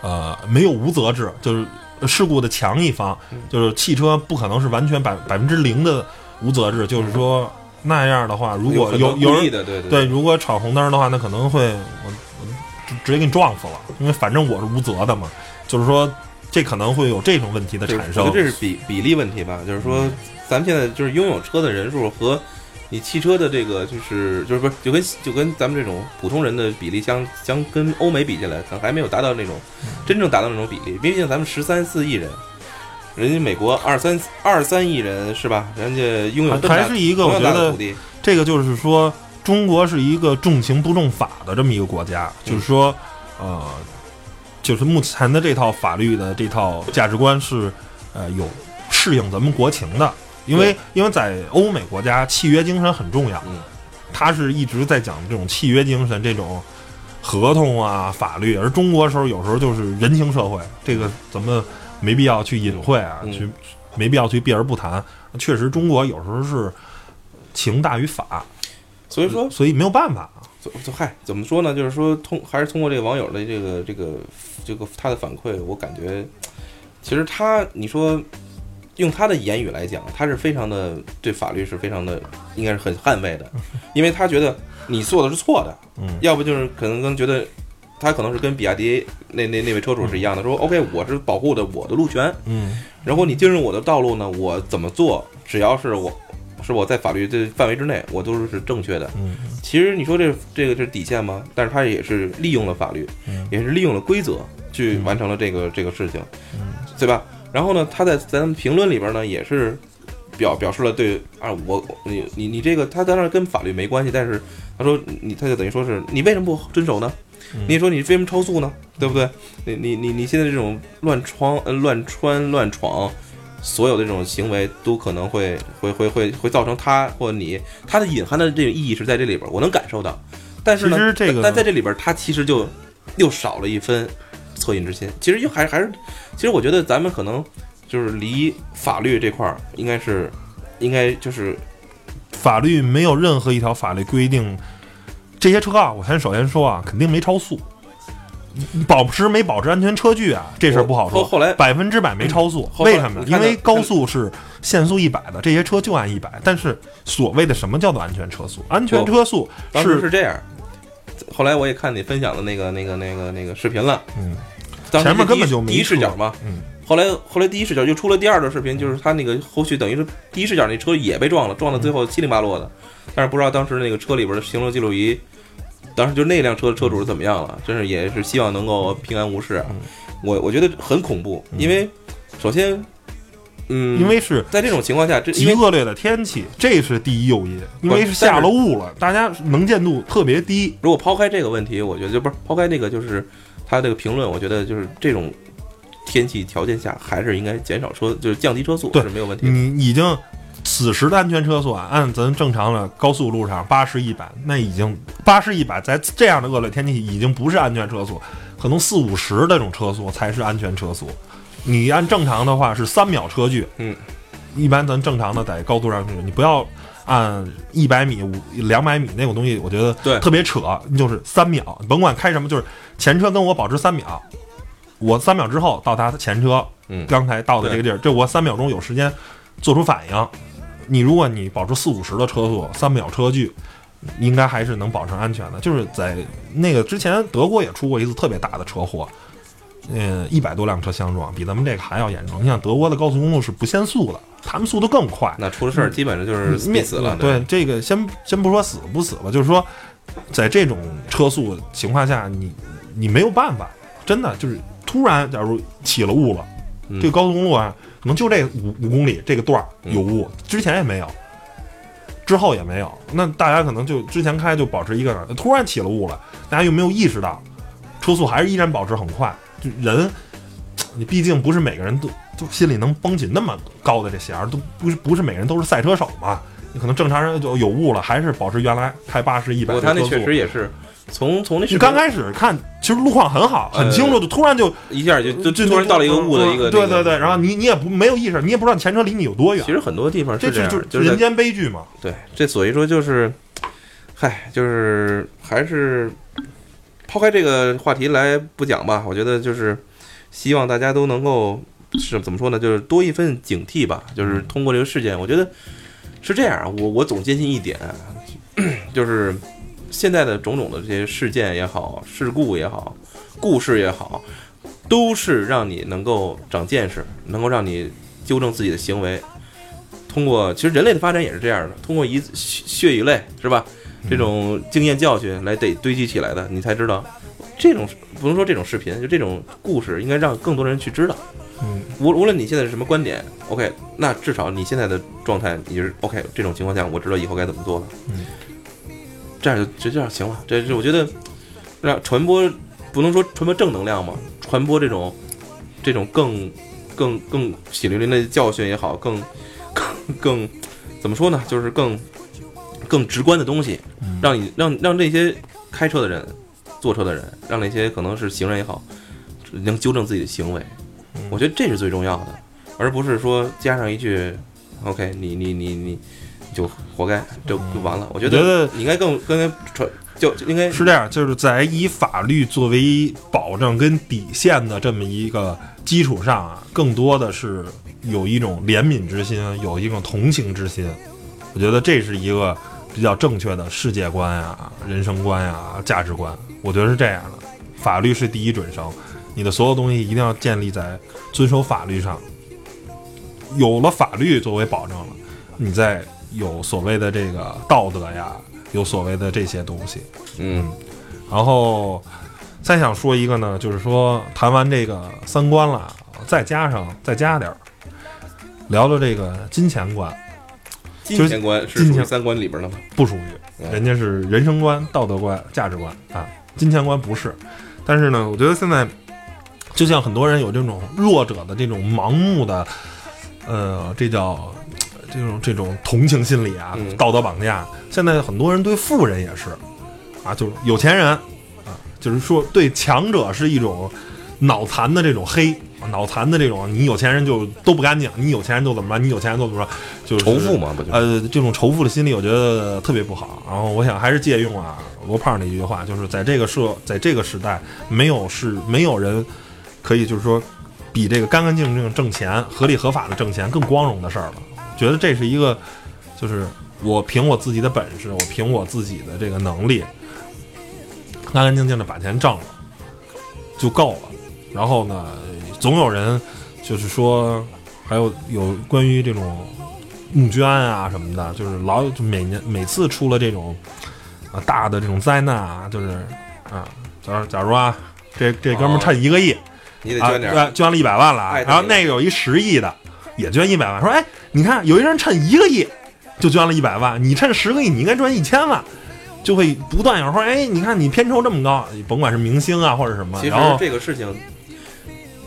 呃，没有无责制，就是事故的强一方嗯，就是汽车不可能是完全百百分之零的无责制，就是说那样的话，如果有有对对对，如果闯红灯的话，那可能会我我直直接给你撞死了，因为反正我是无责的嘛。就是说，这可能会有这种问题的产生。这是比比例问题吧，就是说，咱们现在就是拥有车的人数和你汽车的这个就是就是不是就跟就跟咱们这种普通人的比例相相跟欧美比起来，可能还没有达到那种真正达到那种比例。毕竟咱们十三四亿人，人家美国二三二三亿人是吧？人家拥有还是一个同我觉得这个就是说，中国是一个重情不重法的这么一个国家，嗯就是说，呃，就是目前的这套法律的这套价值观是，呃，有适应咱们国情的。因为因为在欧美国家，契约精神很重要，嗯他是一直在讲这种契约精神，这种合同啊、法律，而中国时候有时候就是人情社会，这个咱们没必要去隐晦啊，嗯去没必要去避而不谈。确实，中国有时候是情大于法，所以说所以没有办法。就就嗨，怎么说呢？就是说通还是通过这个网友的这个这个这个他的反馈，我感觉其实他你说用他的言语来讲，他是非常的对法律是非常的应该是很捍卫的，因为他觉得你做的是错的，嗯。要不就是可能跟觉得他可能是跟比亚迪那那那位车主是一样的，说 OK 我是保护的我的路权，嗯。然后你进入我的道路呢，我怎么做，只要是我是我在法律的范围之内，我都是是正确的。嗯。其实你说这这个是底线吗？但是他也是利用了法律，嗯。也是利用了规则去嗯。完成了这个这个事情，嗯。对吧？然后呢，他在咱们评论里边呢也是表表示了对啊，我你你你这个他当然跟法律没关系，但是他说你他就等于说是你为什么不遵守呢？嗯你说你为什么超速呢？对不对？你你你你现在这种乱闯、呃乱穿、乱闯，所有的这种行为都可能会会会会会造成他或你他的隐含的这个意义是在这里边，我能感受到。但是呢，这个但在这里边，他其实就又少了一分恻隐之心。其实又还还是，其实我觉得咱们可能就是离法律这块儿，应该是应该就是法律没有任何一条法律规定这些车啊，我先首先说啊，肯定没超速。保持没保持安全车距啊，这事儿不好说。后后来百分之百没超速，为什么？因为高速是限速一百的，这些车就按一百。但是所谓的什么叫做安全车速？安全车速是是这样。后来我也看你分享的那个那个那个那个视频了，嗯前面根本就没第一视角嘛。嗯后来后来第一视角又出了第二段视频，就是他那个后续等于是第一视角那车也被撞了，撞到最后七零八落的，但是不知道当时那个车里边的行车记录仪，当时就那辆车的车主是怎么样了？真是也是希望能够平安无事我我觉得很恐怖，因为首先，嗯，因为是在这种情况下，这极恶劣的天气，这是第一诱因。因为是下了雾了，大家能见度特别低。如果抛开这个问题，我觉得就不是抛开那个，就是他这个评论，我觉得就是这种天气条件下，还是应该减少车，就是降低车速对是没有问题的。你已经此时的安全车速啊，按咱正常的高速路上八十一百，那已经八十一百，在这样的恶劣天气已经不是安全车速，可能四五十这种车速才是安全车速。你按正常的话是三秒车距，嗯，一般咱正常的在高速上去，你不要按一百米、五两百米那种东西，我觉得对。特别扯，就是三秒，甭管开什么，就是前车跟我保持三秒，我三秒之后到达前车，嗯。刚才到的这个地儿，这我三秒钟有时间做出反应。你如果你保持四五十的车速，三秒车距，应该还是能保证安全的。就是在那个之前，德国也出过一次特别大的车祸，嗯，一百多辆车相撞，比咱们这个还要严重。你像德国的高速公路是不限速的，他们速度更快。那出了事儿基本上就是灭死了。对，这个先先不说死不死吧，就是说，在这种车速情况下，你你没有办法，真的就是突然，假如起了雾了，嗯这个高速公路啊，可能就这五五公里这个段儿有雾，之前也没有，之后也没有。那大家可能就之前开就保持一个，突然起了雾了，大家又没有意识到，车速还是依然保持很快。就人，你毕竟不是每个人都都心里能绷紧那么高的这弦儿，都不是不是每个人都是赛车手嘛。你可能正常人就有雾了，还是保持原来开八十一百不过他那。确实也是从从那你刚开始看，其实路况很好，很清楚，就突然就一下就就就突然到了一个雾的一个对对对，然后你你也不没有意识，你也不知道前车离你有多远其，实很多地方这是这样，就就是人间悲剧嘛。对，这所以说就是，嗨，就是还是抛开这个话题来不讲吧。我觉得就是希望大家都能够是怎么说呢？就是多一份警惕吧。就是通过这个事件，我觉得是这样。我我总坚信一点，就是现在的种种的这些事件也好，事故也好，故事也好，都是让你能够长见识，能够让你纠正自己的行为。通过其实人类的发展也是这样的，通过一血血与泪是吧？这种经验教训来得堆积起来的，你才知道这种不能说这种视频，就这种故事应该让更多人去知道。嗯，无无论你现在是什么观点，OK，那至少你现在的状态，你就是 OK。这种情况下，我知道以后该怎么做了。嗯，这样就就这样行了。这是我觉得让传播不能说传播正能量嘛，传播这种这种更更更血淋淋的教训也好，更更更怎么说呢？就是更更直观的东西，嗯让你让让这些开车的人、坐车的人，让那些可能是行人也好，能纠正自己的行为。嗯我觉得这是最重要的，而不是说加上一句 “OK”，你你你你就活该，就就完了。我觉得你应该更更传就就应该是这样，就是在以法律作为保证跟底线的这么一个基础上啊，更多的是有一种怜悯之心，有一种同情之心。我觉得这是一个比较正确的世界观呀、人生观呀、价值观。我觉得是这样的，法律是第一准绳，你的所有东西一定要建立在遵守法律上。有了法律作为保证了，你再有所谓的这个道德呀，有所谓的这些东西。嗯然后再想说一个呢，就是说谈完这个三观了，再加上再加点儿，聊聊这个金钱观，金钱观是金钱属于三观里边的吗？不属于，嗯人家是人生观、道德观、价值观啊，金钱观不是。但是呢，我觉得现在就像很多人有这种弱者的这种盲目的，呃，这叫这种这种同情心理啊，嗯道德绑架。现在很多人对富人也是啊，就是有钱人啊，就是说对强者是一种脑残的这种黑。脑残的这种，你有钱人就都不干净，你有钱人就怎么着？你有钱人就怎么着？就是仇富嘛，不就？呃，这种仇富的心理，我觉得特别不好。然后我想还是借用啊罗胖的一句话，就是在这个社，在这个时代，没有是没有人可以就是说比这个干干净净挣钱、合理合法的挣钱更光荣的事儿了。觉得这是一个，就是我凭我自己的本事，我凭我自己的这个能力，干干净净的把钱挣了就够了。然后呢，总有人就是说，还有有关于这种募捐啊什么的，就是老就每年每次出了这种啊大的这种灾难啊，就是啊，假如假如啊，这这哥们儿趁一个亿、啊，你得捐点儿。对捐了一百万了啊，然后那个有一十亿的也捐一百万，说哎，你看有一人趁一个亿就捐了一百万，你趁十个亿你应该赚一千万。就会不断有人说，哎，你看你片酬这么高，甭管是明星啊或者什么，其实这个事情，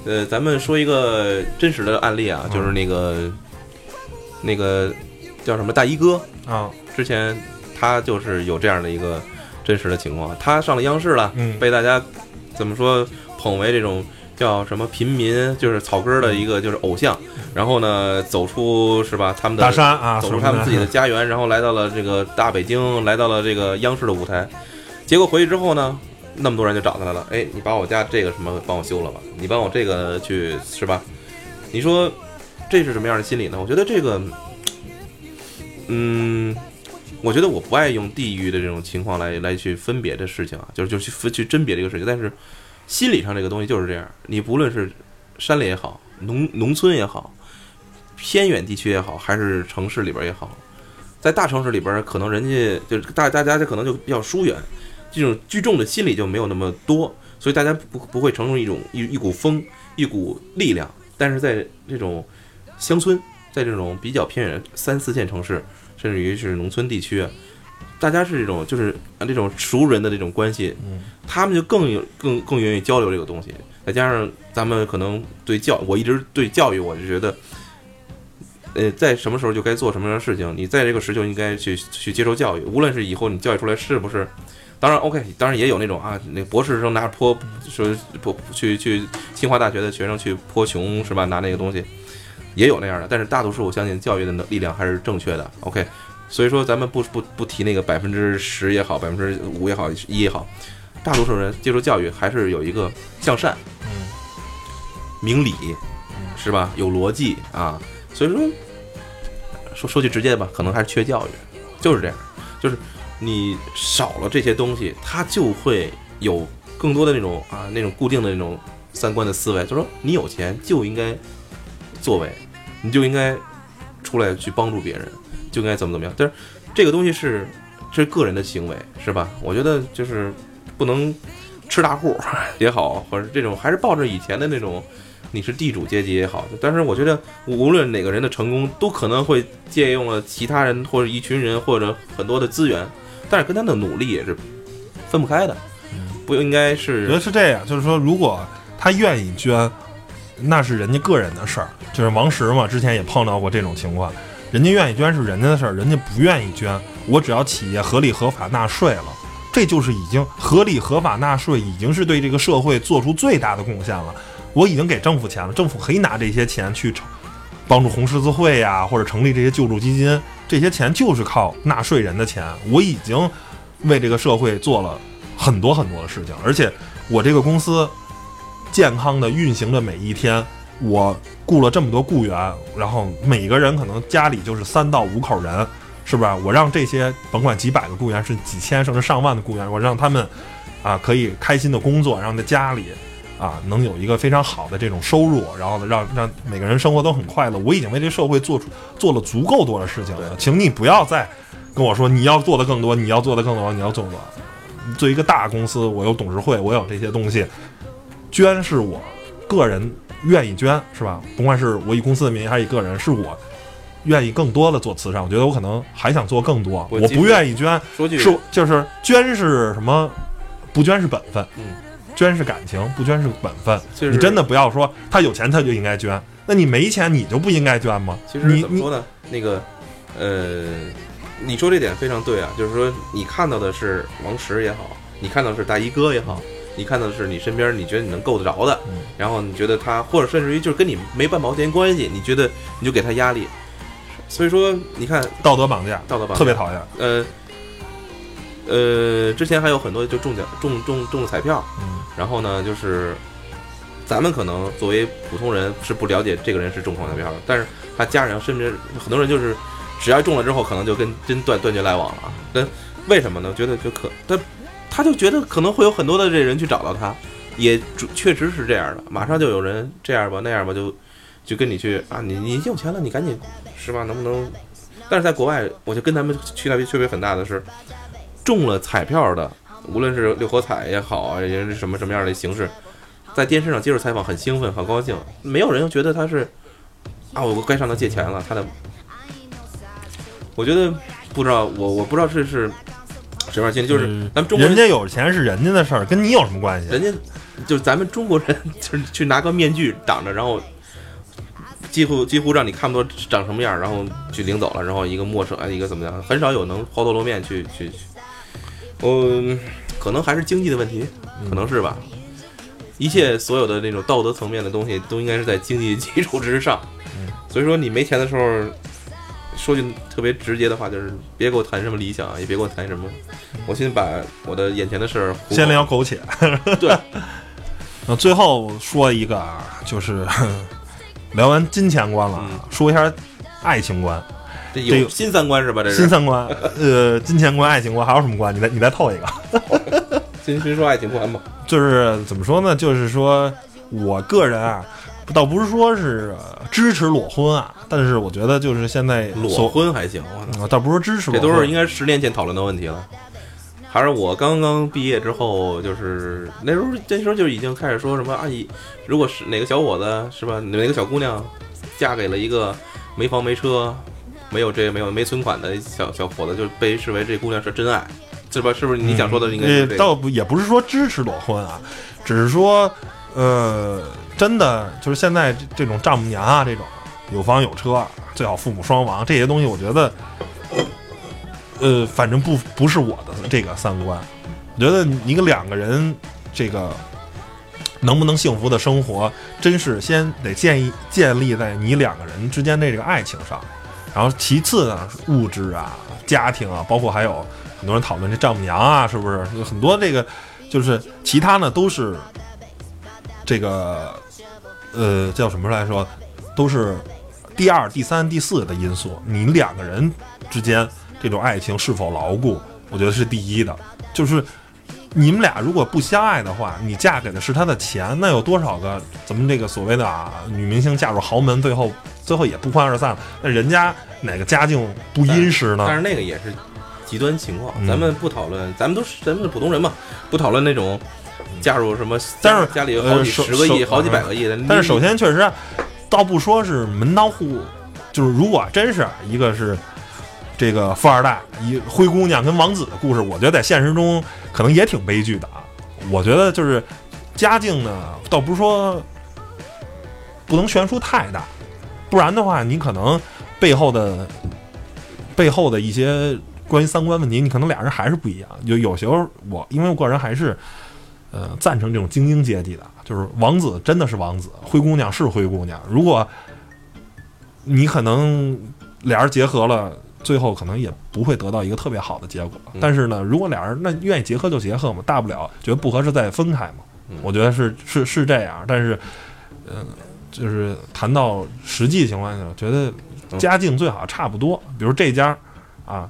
呃，咱们说一个真实的案例啊，嗯。就是那个那个叫什么大衣哥，啊，之前他就是有这样的一个真实的情况，他上了央视了，嗯。被大家怎么说捧为这种叫什么平民，就是草根的一个就是偶像，然后呢走出是吧他们的大山啊，走出他们自己的家园，然后来到了这个大北京，来到了这个央视的舞台。结果回去之后呢，那么多人就找他来了，哎，你把我家这个什么帮我修了吧，你帮我这个去是吧？你说这是什么样的心理呢？我觉得这个，嗯，我觉得我不爱用地域的这种情况来来去分别这事情啊，就是就去分去甄别这个事情，但是心理上这个东西就是这样，你不论是山里也好，农农村也好，偏远地区也好，还是城市里边也好，在大城市里边，可能人家就是大大家就可能就比较疏远，这种聚众的心理就没有那么多，所以大家不不会成为一种一一股风，一股力量。但是在这种乡村，在这种比较偏远三四线城市，甚至于是农村地区啊，大家是这种就是啊这种熟人的这种关系，嗯他们就更有更更愿意交流这个东西。再加上咱们可能对教，我一直对教育，我就觉得，呃，在什么时候就该做什么样的事情，你在这个时就应该去去接受教育，无论是以后你教育出来是不是。当然，OK，当然也有那种啊，那博士生拿着泼说泼去去清华大学的学生去泼穷是吧？拿那个东西，也有那样的。但是大多数我相信教育的能力量还是正确的。OK，所以说咱们不不不提那个百分之十也好，百分之五也好，一也好，大多数人接受教育还是有一个向善、嗯明理，是吧？有逻辑啊。所以说，说说句直接的吧，可能还是缺教育，就是这样，就是你少了这些东西，他就会有更多的那种啊那种固定的那种三观的思维，就说你有钱就应该作为，你就应该出来去帮助别人，就应该怎么怎么样。但是这个东西是这是个人的行为，是吧？我觉得就是不能吃大户也好，或者这种还是抱着以前的那种。你是地主阶级也好，但是我觉得无论哪个人的成功，都可能会借用了其他人或者一群人或者很多的资源，但是跟他的努力也是分不开的，不应该是觉得是这样，就是说，如果他愿意捐，那是人家个人的事儿。就是王石嘛，之前也碰到过这种情况，人家愿意捐是人家的事儿，人家不愿意捐，我只要企业合理合法纳税了，这就是已经合理合法纳税，已经是对这个社会做出最大的贡献了。我已经给政府钱了，政府可以拿这些钱去成帮助红十字会呀，或者成立这些救助基金，这些钱就是靠纳税人的钱。我已经为这个社会做了很多很多的事情，而且我这个公司健康的运行的每一天，我雇了这么多雇员，然后每个人可能家里就是三到五口人，是吧？我让这些甭管几百个雇员，是几千甚至上万的雇员，我让他们啊可以开心的工作，让在家里啊能有一个非常好的这种收入，然后呢让让每个人生活都很快乐。我已经为这社会做出做了足够多的事情了，请你不要再跟我说你要做的更多，你要做的更多，你要做的。作为一个大公司，我有董事会，我有这些东西，捐是我个人愿意捐，是吧？甭管是我以公司的名义还是以个人，是我愿意更多的做慈善。我觉得我可能还想做更多，我不愿意捐，说句是就是捐是什么？不捐是本分，嗯，捐是感情，不捐是本分。你真的不要说他有钱他就应该捐，那你没钱你就不应该捐吗？其实怎么说呢？那个，呃，你说这点非常对啊，就是说你看到的是王石也好，你看到的是大衣哥也好，你看到的是你身边你觉得你能够得着的，然后你觉得他，或者甚至于就是跟你没半毛钱关系，你觉得你就给他压力，所以说你看道德绑架，道德绑架特别讨厌。呃呃，之前还有很多就中奖中中中了彩票，嗯然后呢，就是咱们可能作为普通人是不了解这个人是中彩票的，但是他家人甚至很多人就是只要中了之后，可能就跟真断断绝来往了啊。但为什么呢？觉得就可他他就觉得可能会有很多的这人去找到他，也确实是这样的，马上就有人这样吧那样吧，就就跟你去啊，你你有钱了，你赶紧是吧？能不能？但是在国外，我就跟他们区别区别很大的是，中了彩票的，无论是六合彩也好啊，也是什么什么样的形式，在电视上接受采访，很兴奋，很高兴，没有人觉得他是啊，我该上他借钱了。他的，我觉得不知道，我我不知道这是什么样心理，就是嗯咱们中国人，人家有钱是人家的事儿，跟你有什么关系？人家就是咱们中国人，就是去拿个面具挡着，然后几乎几乎让你看不到长什么样，然后去领走了，然后一个陌生哎，一个怎么样，很少有能抛头露面去去去，嗯，可能还是经济的问题，可能是吧。一切所有的那种道德层面的东西，都应该是在经济基础之上。所以说，你没钱的时候，说句特别直接的话，就是别给我谈什么理想，也别给我谈什么，我先把我的眼前的事儿先聊苟且。对，那最后说一个啊，就是 聊完金钱观了，嗯说一下爱情观、这这有有新三观是吧？这是新三观。呃，金钱观、爱情观还有什么观？你再你再透一个。金勋说爱情观吧，就是怎么说呢？就是说我个人啊，倒不是说是呃支持裸婚啊，但是我觉得就是现在裸婚还行，倒不是说支持这裸婚，都是应该十年前讨论的问题了。还是我刚刚毕业之后，就是那时候那时候就已经开始说什么阿姨，如果是哪个小伙子是吧，哪个小姑娘嫁给了一个没房没车、没有这没有没存款的小小伙子，就被视为这姑娘是真爱，是吧？是不是你想说的应该是这个？呃倒不也不是说支持裸婚啊，只是说呃，真的就是现在这这种丈母娘啊，这种有房有车，最好父母双亡这些东西，我觉得呃，反正不不是我的这个三观。我觉得一个两个人这个能不能幸福的生活，真是先得建议建立在你两个人之间的这个爱情上，然后其次呢，物质啊、家庭啊，包括还有很多人讨论这丈母娘啊，是不是很多这个就是其他呢都是这个呃叫什么来说，都是第二、第三、第四的因素。你两个人之间这种爱情是否牢固，我觉得是第一的，就是。你们俩如果不相爱的话，你嫁给的是他的钱，那有多少个咱们这个所谓的啊女明星嫁入豪门，最后最后也不欢而散了？那人家哪个家境不殷实呢？但是那个也是极端情况，嗯咱们不讨论，咱们都是咱们是普通人嘛，不讨论那种嫁入什么，但是家里有好几十个亿、好几百个亿的。但是首先，确实啊，倒不说是门当户，就是如果真是一个是这个富二代，一灰姑娘跟王子的故事，我觉得在现实中可能也挺悲剧的啊。我觉得就是家境呢，倒不是说不能悬殊太大，不然的话，你可能背后的背后的一些关于三观问题，你可能俩人还是不一样。有有时候我因为我个人还是呃赞成这种精英阶级的，就是王子真的是王子，灰姑娘是灰姑娘。如果你可能俩人结合了，最后可能也不会得到一个特别好的结果。嗯但是呢，如果俩人那愿意结合就结合嘛，大不了觉得不合适再分开嘛。嗯我觉得是是是这样，但是嗯、就是谈到实际情况下，觉得家境最好差不多。比如这家啊，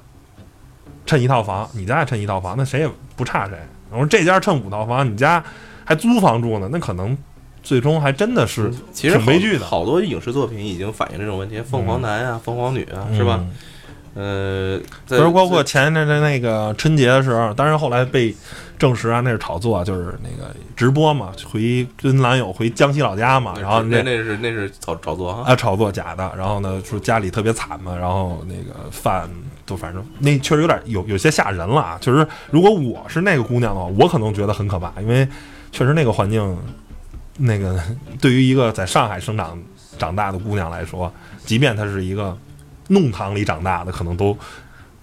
趁一套房，你家也趁一套房，那谁也不差谁。我说这家趁五套房，你家还租房住呢，那可能最终还真的是其实挺悲剧的好好多影视作品已经反映这种问题，凤凰男啊、凤凰女啊，是吧？嗯呃，比在如包括前一阵的那个春节的时候，当然后来被证实啊，那是炒作，就是那个直播嘛，回跟男友回江西老家嘛，然后那那那是那是炒炒作，啊炒作假的，然后呢说家里特别惨嘛，然后那个饭都反正那确实有点有有些吓人了啊。确实，如果我是那个姑娘的话，我可能觉得很可怕，因为确实那个环境，那个 对于一个在上海生长长大的姑娘来说，即便她是一个弄堂里长大的，可能都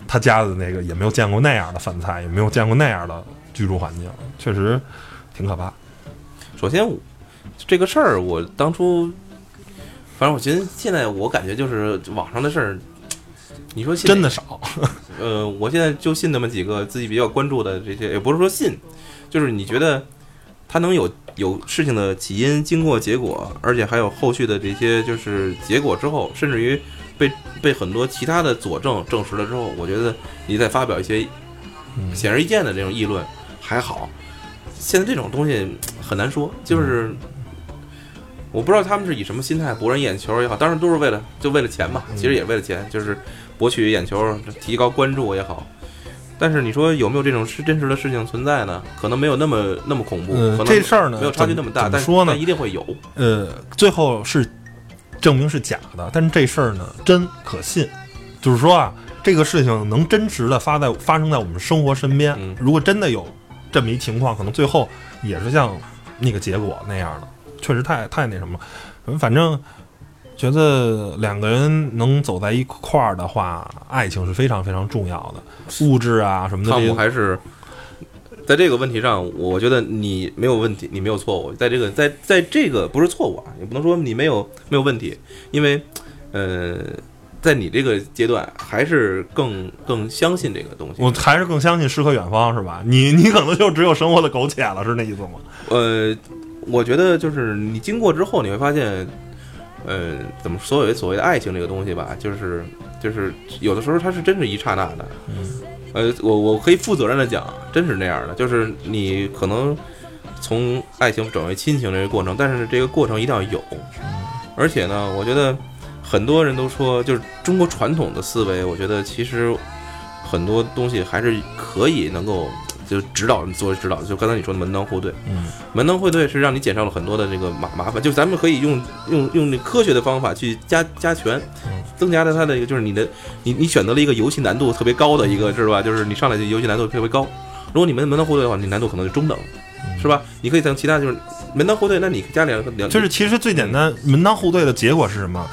他家的那个也没有见过那样的饭菜，也没有见过那样的居住环境，确实挺可怕。首先这个事儿，我当初反正我觉得现在我感觉就是网上的事儿，你说信真的少，呃，我现在就信那么几个自己比较关注的这些，也不是说信，就是你觉得他能有有事情的起因、经过、结果，而且还有后续的这些就是结果之后，甚至于被被很多其他的佐证证实了之后，我觉得你再发表一些嗯显而易见的这种议论还好。现在这种东西很难说，就是我不知道他们是以什么心态博人眼球也好，当然都是为了就为了钱嘛，其实也为了钱，就是博取眼球、提高关注也好。但是你说有没有这种是真实的事情存在呢？可能没有那么那么恐怖，呃可能这事儿呢没有差距那么大，但说呢但一定会有。呃，最后是证明是假的，但是这事儿呢真可信，就是说啊，这个事情能真实的发在发生在我们生活身边。嗯如果真的有这么一情况，可能最后也是像那个结果那样的，确实太太那什么反正觉得两个人能走在一块儿的话，爱情是非常非常重要的，物质啊什么的汤。姆还是在这个问题上，我觉得你没有问题，你没有错误。在这个在在这个不是错误啊，也不能说你没有没有问题，因为呃，在你这个阶段还是更更相信这个东西。我还是更相信诗和远方，是吧？你你可能就只有生活的苟且了，是那意思吗？呃，我觉得就是你经过之后，你会发现，呃，怎么所谓所谓的爱情这个东西吧，就是就是有的时候它是真是一刹那的，嗯呃，我我可以负责任的讲，真是那样的，就是你可能从爱情转为亲情这个过程，但是这个过程一定要有，而且呢，我觉得很多人都说，就是中国传统的思维，我觉得其实很多东西还是可以能够。就指导作为指导，就刚才你说的门当户对，嗯，门当户对是让你减少了很多的这个麻麻烦。就咱们可以用用用那科学的方法去加加权，增加了它的一个就是你的你你选择了一个游戏难度特别高的一个是吧？就是你上来就游戏难度特别高。如果你们门当户对的话，你难度可能就中等，是吧？你可以从其他就是门当户对，那你加两个两就是其实最简单门当户对的结果是什么？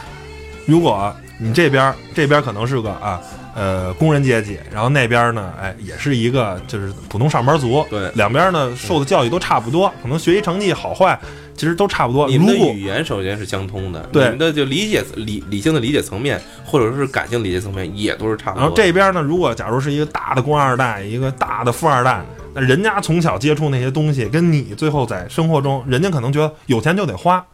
如果你这边这边可能是个啊。呃，工人阶级，然后那边呢，哎，也是一个就是普通上班族，对，两边呢受的教育都差不多，可能学习成绩好坏其实都差不多。你们的语言首先是相通的，对，你们的就理解理理性的理解层面，或者是感性理解层面也都是差不多。然后这边呢，如果假如是一个大的官二代，一个大的富二代，那人家从小接触那些东西，跟你最后在生活中，人家可能觉得有钱就得花。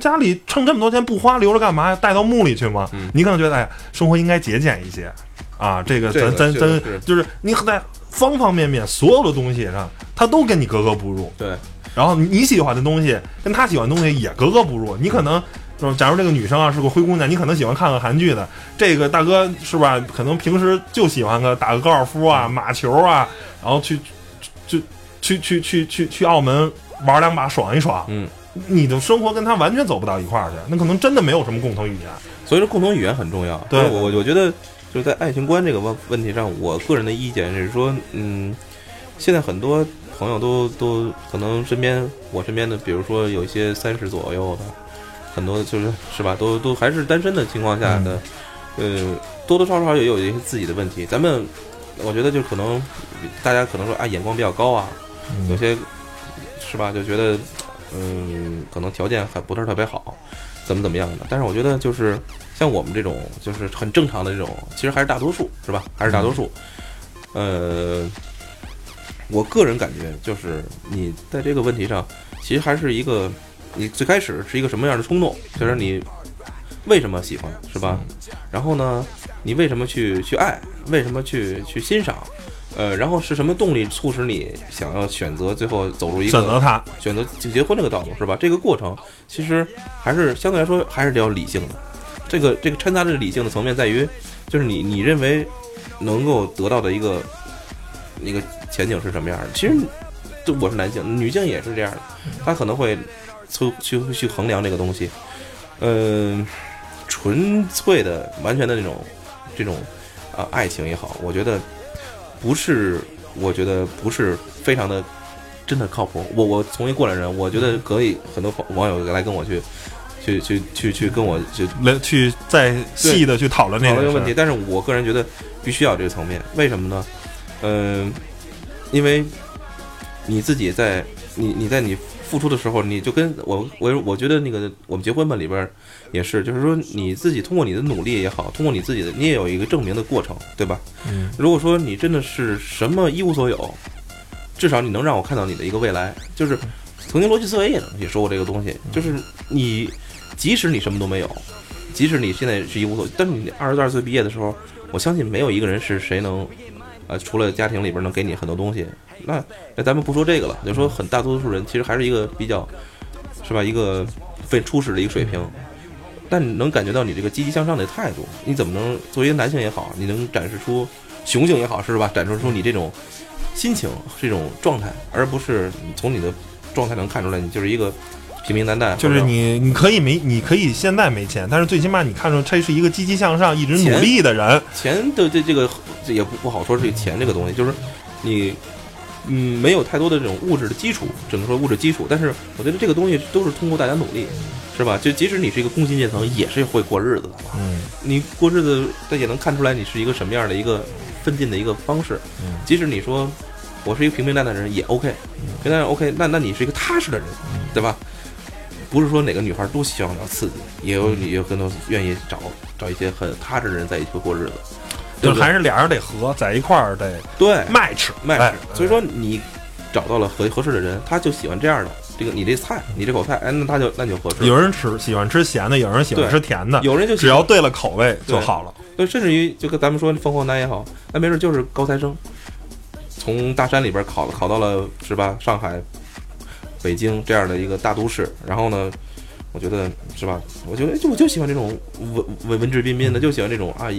家里挣这么多钱不花留着干嘛呀？带到墓里去吗？你可能觉得哎，生活应该节俭一些啊。这个咱咱咱就是你在方方面面所有的东西上，他都跟你格格不入。对。然后你喜欢的东西跟他喜欢的东西也格格不入。你可能，假如这个女生啊是个灰姑娘，你可能喜欢看看韩剧的。这个大哥是吧？可能平时就喜欢个打个高尔夫啊、马球啊，然后去就去去去去去澳门玩两把爽一爽。嗯。你的生活跟他完全走不到一块儿去，那可能真的没有什么共同语言。所以说，共同语言很重要。对我，我觉得就是在爱情观这个问问题上，我个人的意见是说，嗯，现在很多朋友都都可能身边，我身边的，比如说有一些三十左右的，很多就是是吧，都都还是单身的情况下的，呃，多多少少也有一些自己的问题。咱们我觉得就可能大家可能说啊，眼光比较高啊，有些是吧，就觉得。嗯，可能条件还不是特别好，怎么怎么样的？但是我觉得就是像我们这种，就是很正常的这种，其实还是大多数，是吧？还是大多数。呃，我个人感觉就是你在这个问题上，其实还是一个，你最开始是一个什么样的冲动？就是你为什么喜欢，是吧？然后呢，你为什么去去爱？为什么去去欣赏？呃，然后是什么动力促使你想要选择最后走入一个选择他选择结婚这个道路是吧？这个过程其实还是相对来说还是比较理性的。这个这个掺杂着理性的层面在于，就是你你认为能够得到的一个一个前景是什么样的？其实，就我是男性，女性也是这样的，她可能会去去去衡量这个东西。嗯，纯粹的完全的那种这种啊爱情也好，我觉得。不是，我觉得不是非常的真的靠谱。我我从一过来人，我觉得可以很多网友来跟我去，去去去去跟我去来去再细的去讨论这个问题。但是我个人觉得必须要这个层面，为什么呢？嗯，因为你自己在你你在你。付出的时候，你就跟我我我觉得那个我们结婚吧里边也是，就是说你自己通过你的努力也好，通过你自己的，你也有一个证明的过程，对吧？嗯。如果说你真的是什么一无所有，至少你能让我看到你的一个未来。就是曾经逻辑思维也也说过这个东西，就是你即使你什么都没有，即使你现在是一无所，但是你二十二岁毕业的时候，我相信没有一个人是谁能，呃，除了家庭里边能给你很多东西。那那咱们不说这个了，就说很大多数人其实还是一个比较，是吧？一个非初始的一个水平，但你能感觉到你这个积极向上的态度，你怎么能作为一个男性也好，你能展示出雄性也好，是吧？展示出你这种心情这种状态，而不是从你的状态能看出来，你就是一个平平淡淡。就是你你可以没你可以现在没钱，但是最起码你看出他是一个积极向上、一直努力的人。钱的这这个也不不好说，这个钱这个东西，就是你。嗯，没有太多的这种物质的基础，只能说物质基础。但是我觉得这个东西都是通过大家努力，是吧？就即使你是一个工薪阶层，也是会过日子的。嗯，你过日子，他也能看出来你是一个什么样的一个奋进的一个方式。嗯，即使你说我是一个平平淡淡的人，也 OK，平淡 OK。那那你是一个踏实的人，对吧？不是说哪个女孩都希望要刺激，也有也有很多愿意找找一些很踏实的人在一起过日子。就还是俩人得合在一块儿得对 match match，所以说你找到了合合适的人，他就喜欢这样的，这个你这菜，你这口菜，哎，那他就那就合适。有人吃喜欢吃咸的，有人喜欢吃甜的，有人就喜只要对了口味就好了。对，甚至于就跟咱们说凤凰男也好，那没准就是高材生，从大山里边考考到了是吧？上海、北京这样的一个大都市，然后呢，我觉得是吧？我觉得就我就喜欢这种文文文质彬彬的，就喜欢这种啊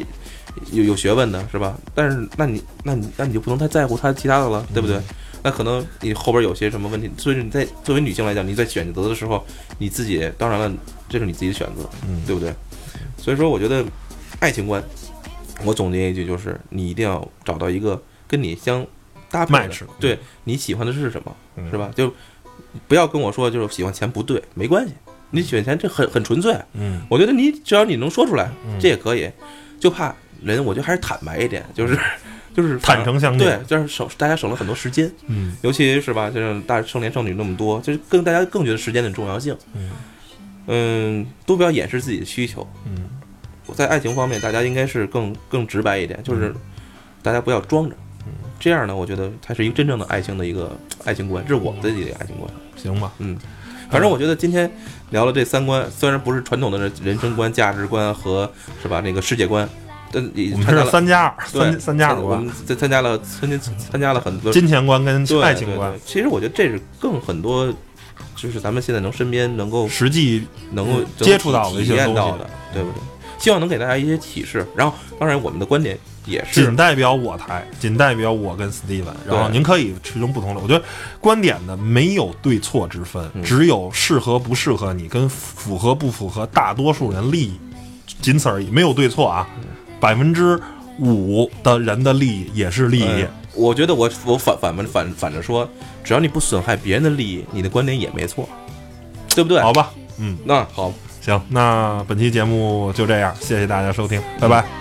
有有学问的是吧？但是那你那你那你就不能太在乎他其他的了，对不对？那可能你后边有些什么问题，所以你在作为女性来讲，你在选择的时候，你自己当然了，这是你自己的选择，嗯对不对？所以说，我觉得爱情观，我总结一句就是，你一定要找到一个跟你相搭配的对你喜欢的是什么，嗯是吧？就不要跟我说就是喜欢钱不对，没关系，你喜欢钱这很很纯粹。嗯我觉得你只要你能说出来，嗯这也可以。就怕人，我觉得还是坦白一点，就是就是坦诚相对见，，就是省大家省了很多时间，嗯尤其是吧，就是大剩男剩女那么多，就是更大家更觉得时间的重要性。嗯嗯，都不要掩饰自己的需求。嗯在爱情方面，大家应该是更更直白一点，就是大家不要装着。这样呢，我觉得才是一个真正的爱情的一个爱情观，这是我自己的爱情观。行吧，嗯，反正我觉得今天聊了这三观，虽然不是传统的人生观、价值观和是吧那个世界观，但也我们是参加了三加二，对三三加二我们，参参加了参加参加了很多金钱观跟对爱情观其实我觉得这是更很多，就是咱们现在能身边能够实际能够嗯接触到的体一到的，对不对？希望能给大家一些启示。然后，当然我们的观点也是仅代表我台，仅代表我跟 Steven，然后您可以持用不同的。我觉得观点呢没有对错之分，嗯只有适合不适合你，跟符合不符合大多数人利益，仅此而已，没有对错啊。嗯百分之五的人的利益也是利益嗯，我觉得我我反反反反反着说，只要你不损害别人的利益，你的观点也没错，对不对？好吧？嗯，那好，行，那本期节目就这样，谢谢大家收听。拜拜。